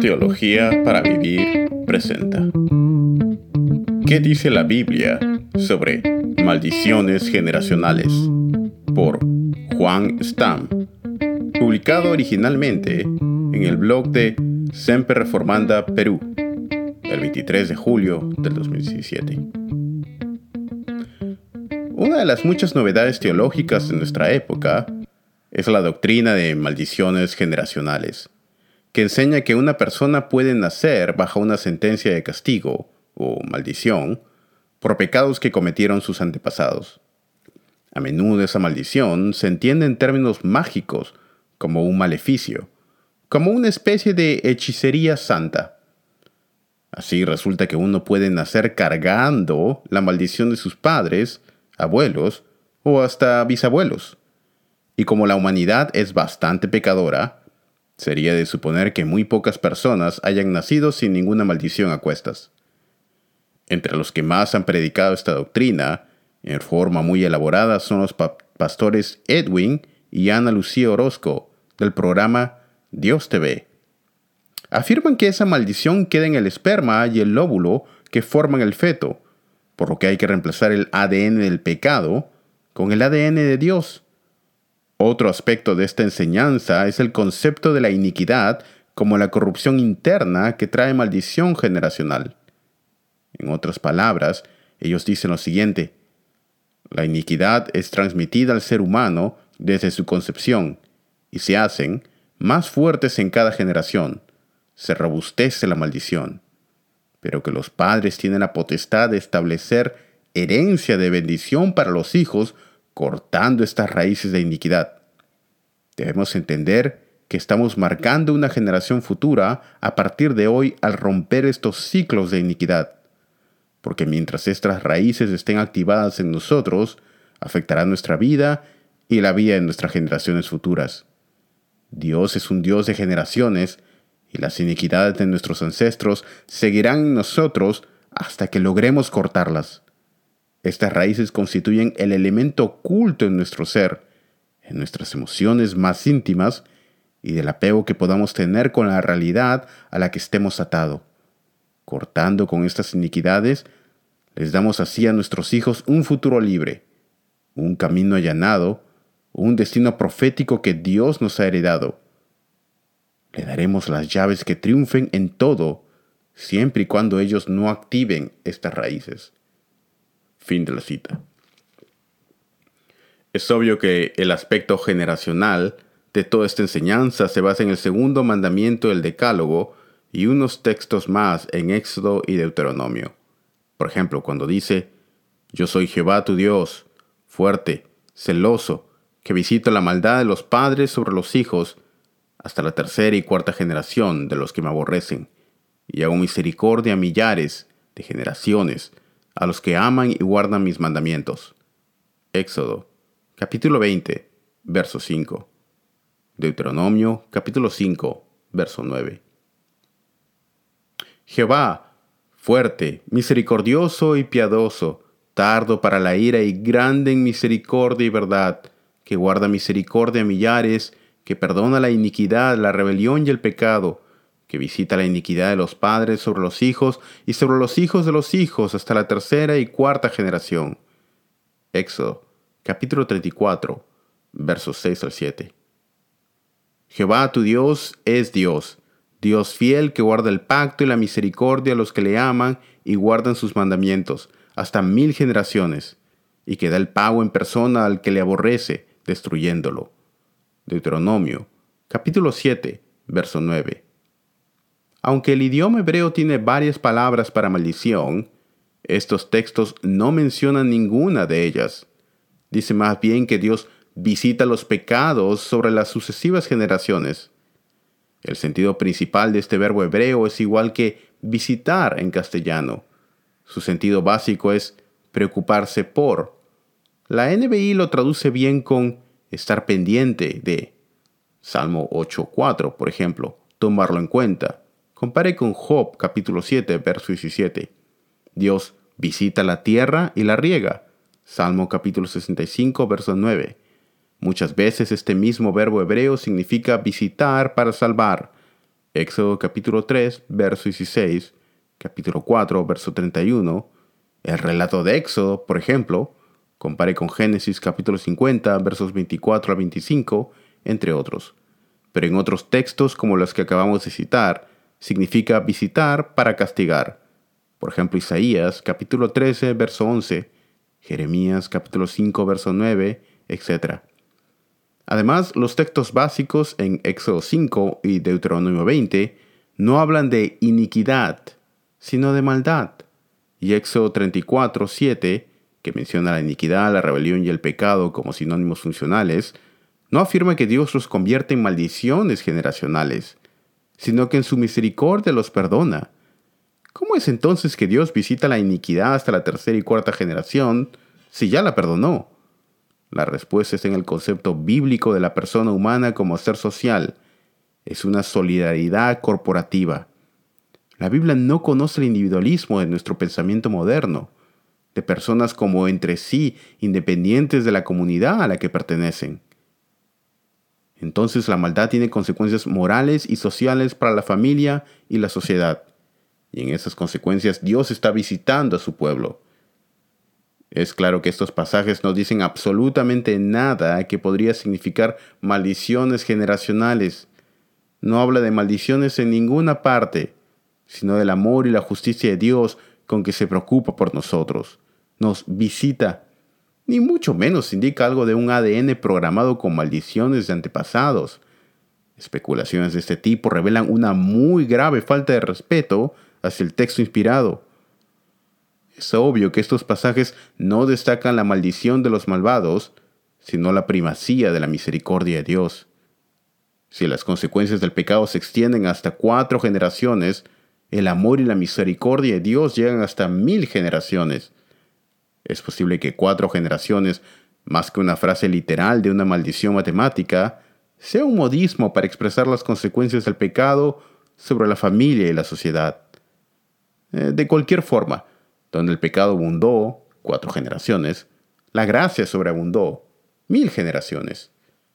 Teología para Vivir presenta. ¿Qué dice la Biblia sobre maldiciones generacionales? Por Juan Stam. Publicado originalmente en el blog de Semper Reformanda Perú, el 23 de julio del 2017. Una de las muchas novedades teológicas de nuestra época es la doctrina de maldiciones generacionales, que enseña que una persona puede nacer bajo una sentencia de castigo o maldición por pecados que cometieron sus antepasados. A menudo esa maldición se entiende en términos mágicos como un maleficio, como una especie de hechicería santa. Así resulta que uno puede nacer cargando la maldición de sus padres, abuelos o hasta bisabuelos. Y como la humanidad es bastante pecadora, sería de suponer que muy pocas personas hayan nacido sin ninguna maldición a cuestas. Entre los que más han predicado esta doctrina, en forma muy elaborada, son los pastores Edwin y Ana Lucía Orozco, del programa Dios TV. Afirman que esa maldición queda en el esperma y el lóbulo que forman el feto, por lo que hay que reemplazar el ADN del pecado con el ADN de Dios otro aspecto de esta enseñanza es el concepto de la iniquidad como la corrupción interna que trae maldición generacional. En otras palabras, ellos dicen lo siguiente, la iniquidad es transmitida al ser humano desde su concepción y se hacen más fuertes en cada generación. Se robustece la maldición. Pero que los padres tienen la potestad de establecer herencia de bendición para los hijos cortando estas raíces de iniquidad. Debemos entender que estamos marcando una generación futura a partir de hoy al romper estos ciclos de iniquidad, porque mientras estas raíces estén activadas en nosotros, afectará nuestra vida y la vida de nuestras generaciones futuras. Dios es un Dios de generaciones y las iniquidades de nuestros ancestros seguirán en nosotros hasta que logremos cortarlas. Estas raíces constituyen el elemento oculto en nuestro ser, en nuestras emociones más íntimas y del apego que podamos tener con la realidad a la que estemos atados. Cortando con estas iniquidades, les damos así a nuestros hijos un futuro libre, un camino allanado, un destino profético que Dios nos ha heredado. Le daremos las llaves que triunfen en todo, siempre y cuando ellos no activen estas raíces. Fin de la cita. Es obvio que el aspecto generacional de toda esta enseñanza se basa en el segundo mandamiento del Decálogo y unos textos más en Éxodo y Deuteronomio. Por ejemplo, cuando dice, Yo soy Jehová tu Dios, fuerte, celoso, que visito la maldad de los padres sobre los hijos, hasta la tercera y cuarta generación de los que me aborrecen, y hago misericordia a millares de generaciones, a los que aman y guardan mis mandamientos. Éxodo, capítulo 20, verso 5. Deuteronomio, capítulo 5, verso 9. Jehová, fuerte, misericordioso y piadoso, tardo para la ira y grande en misericordia y verdad, que guarda misericordia a millares, que perdona la iniquidad, la rebelión y el pecado, que visita la iniquidad de los padres sobre los hijos y sobre los hijos de los hijos hasta la tercera y cuarta generación. Éxodo capítulo 34, versos 6 al 7. Jehová tu Dios es Dios, Dios fiel que guarda el pacto y la misericordia a los que le aman y guardan sus mandamientos, hasta mil generaciones, y que da el pago en persona al que le aborrece, destruyéndolo. Deuteronomio, capítulo 7, verso 9. Aunque el idioma hebreo tiene varias palabras para maldición, estos textos no mencionan ninguna de ellas. Dice más bien que Dios visita los pecados sobre las sucesivas generaciones. El sentido principal de este verbo hebreo es igual que visitar en castellano. Su sentido básico es preocuparse por. La NBI lo traduce bien con estar pendiente de. Salmo 8.4, por ejemplo, tomarlo en cuenta. Compare con Job capítulo 7, verso 17. Dios visita la tierra y la riega Salmo capítulo 65, verso 9. Muchas veces este mismo verbo hebreo significa visitar para salvar. Éxodo capítulo 3, verso 16, capítulo 4, verso 31, el relato de Éxodo, por ejemplo, compare con Génesis capítulo 50, versos 24 a 25, entre otros. Pero en otros textos como los que acabamos de citar, significa visitar para castigar. Por ejemplo, Isaías capítulo 13, verso 11, Jeremías capítulo 5, verso 9, etc. Además, los textos básicos en Éxodo 5 y Deuteronomio 20 no hablan de iniquidad, sino de maldad. Y Éxodo 34, 7, que menciona la iniquidad, la rebelión y el pecado como sinónimos funcionales, no afirma que Dios los convierte en maldiciones generacionales, sino que en su misericordia los perdona. ¿Cómo es entonces que Dios visita la iniquidad hasta la tercera y cuarta generación si ya la perdonó? La respuesta está en el concepto bíblico de la persona humana como ser social. Es una solidaridad corporativa. La Biblia no conoce el individualismo de nuestro pensamiento moderno, de personas como entre sí independientes de la comunidad a la que pertenecen. Entonces la maldad tiene consecuencias morales y sociales para la familia y la sociedad. Y en esas consecuencias Dios está visitando a su pueblo. Es claro que estos pasajes no dicen absolutamente nada que podría significar maldiciones generacionales. No habla de maldiciones en ninguna parte, sino del amor y la justicia de Dios con que se preocupa por nosotros. Nos visita. Ni mucho menos indica algo de un ADN programado con maldiciones de antepasados. Especulaciones de este tipo revelan una muy grave falta de respeto hacia el texto inspirado es obvio que estos pasajes no destacan la maldición de los malvados, sino la primacía de la misericordia de Dios. Si las consecuencias del pecado se extienden hasta cuatro generaciones, el amor y la misericordia de Dios llegan hasta mil generaciones. Es posible que cuatro generaciones, más que una frase literal de una maldición matemática, sea un modismo para expresar las consecuencias del pecado sobre la familia y la sociedad. Eh, de cualquier forma, donde el pecado abundó, cuatro generaciones, la gracia sobreabundó, mil generaciones.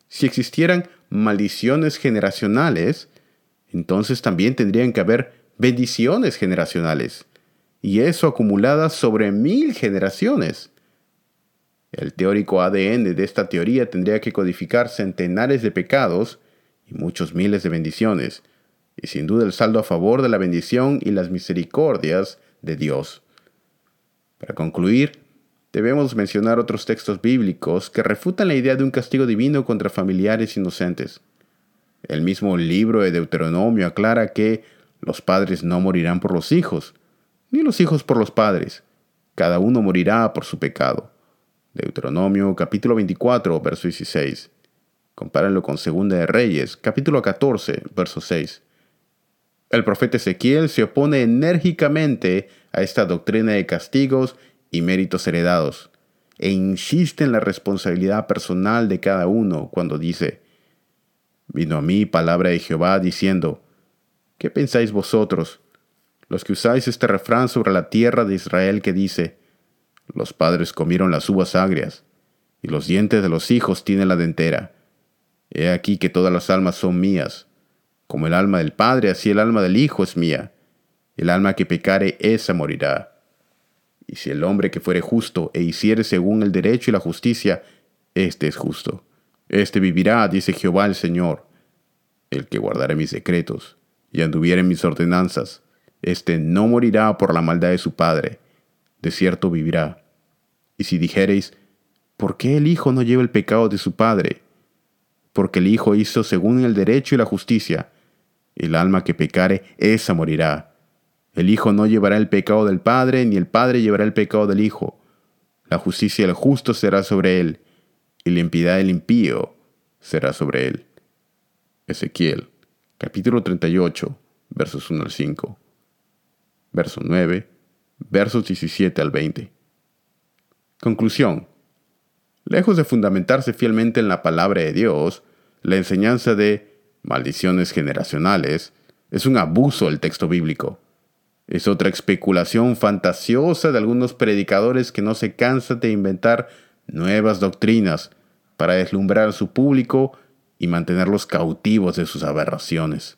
Si existieran maldiciones generacionales, entonces también tendrían que haber bendiciones generacionales, y eso acumuladas sobre mil generaciones. El teórico ADN de esta teoría tendría que codificar centenares de pecados y muchos miles de bendiciones, y sin duda el saldo a favor de la bendición y las misericordias de Dios. Para concluir, debemos mencionar otros textos bíblicos que refutan la idea de un castigo divino contra familiares inocentes. El mismo libro de Deuteronomio aclara que los padres no morirán por los hijos, ni los hijos por los padres. Cada uno morirá por su pecado. Deuteronomio capítulo 24, verso 16. Compárenlo con Segunda de Reyes, capítulo 14, verso 6. El profeta Ezequiel se opone enérgicamente a esta doctrina de castigos y méritos heredados, e insiste en la responsabilidad personal de cada uno cuando dice, Vino a mí palabra de Jehová diciendo, ¿qué pensáis vosotros, los que usáis este refrán sobre la tierra de Israel que dice, los padres comieron las uvas agrias, y los dientes de los hijos tienen la dentera? He aquí que todas las almas son mías, como el alma del Padre, así el alma del Hijo es mía. El alma que pecare, esa morirá. Y si el hombre que fuere justo e hiciere según el derecho y la justicia, éste es justo. Éste vivirá, dice Jehová el Señor. El que guardare mis decretos y anduviere mis ordenanzas, éste no morirá por la maldad de su padre, de cierto vivirá. Y si dijereis, ¿por qué el Hijo no lleva el pecado de su padre? Porque el Hijo hizo según el derecho y la justicia. El alma que pecare, esa morirá. El Hijo no llevará el pecado del Padre, ni el Padre llevará el pecado del Hijo. La justicia del justo será sobre él, y la impiedad del impío será sobre él. Ezequiel, capítulo 38, versos 1 al 5. Verso 9, versos 17 al 20. Conclusión. Lejos de fundamentarse fielmente en la palabra de Dios, la enseñanza de maldiciones generacionales es un abuso del texto bíblico. Es otra especulación fantasiosa de algunos predicadores que no se cansan de inventar nuevas doctrinas para deslumbrar a su público y mantenerlos cautivos de sus aberraciones.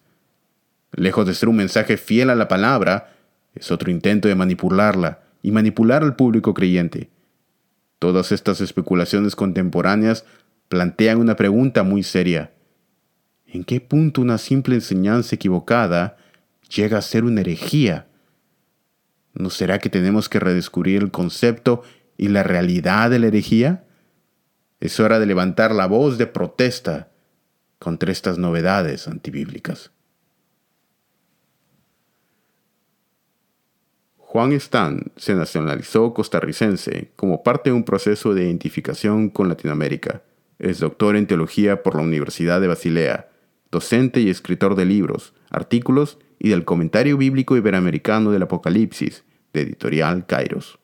lejos de ser un mensaje fiel a la palabra, es otro intento de manipularla y manipular al público creyente. Todas estas especulaciones contemporáneas plantean una pregunta muy seria. ¿En qué punto una simple enseñanza equivocada llega a ser una herejía? ¿No será que tenemos que redescubrir el concepto y la realidad de la herejía? Es hora de levantar la voz de protesta contra estas novedades antibíblicas. Juan Stan se nacionalizó costarricense como parte de un proceso de identificación con Latinoamérica. Es doctor en teología por la Universidad de Basilea, docente y escritor de libros, artículos y del Comentario Bíblico Iberoamericano del Apocalipsis, de editorial Kairos.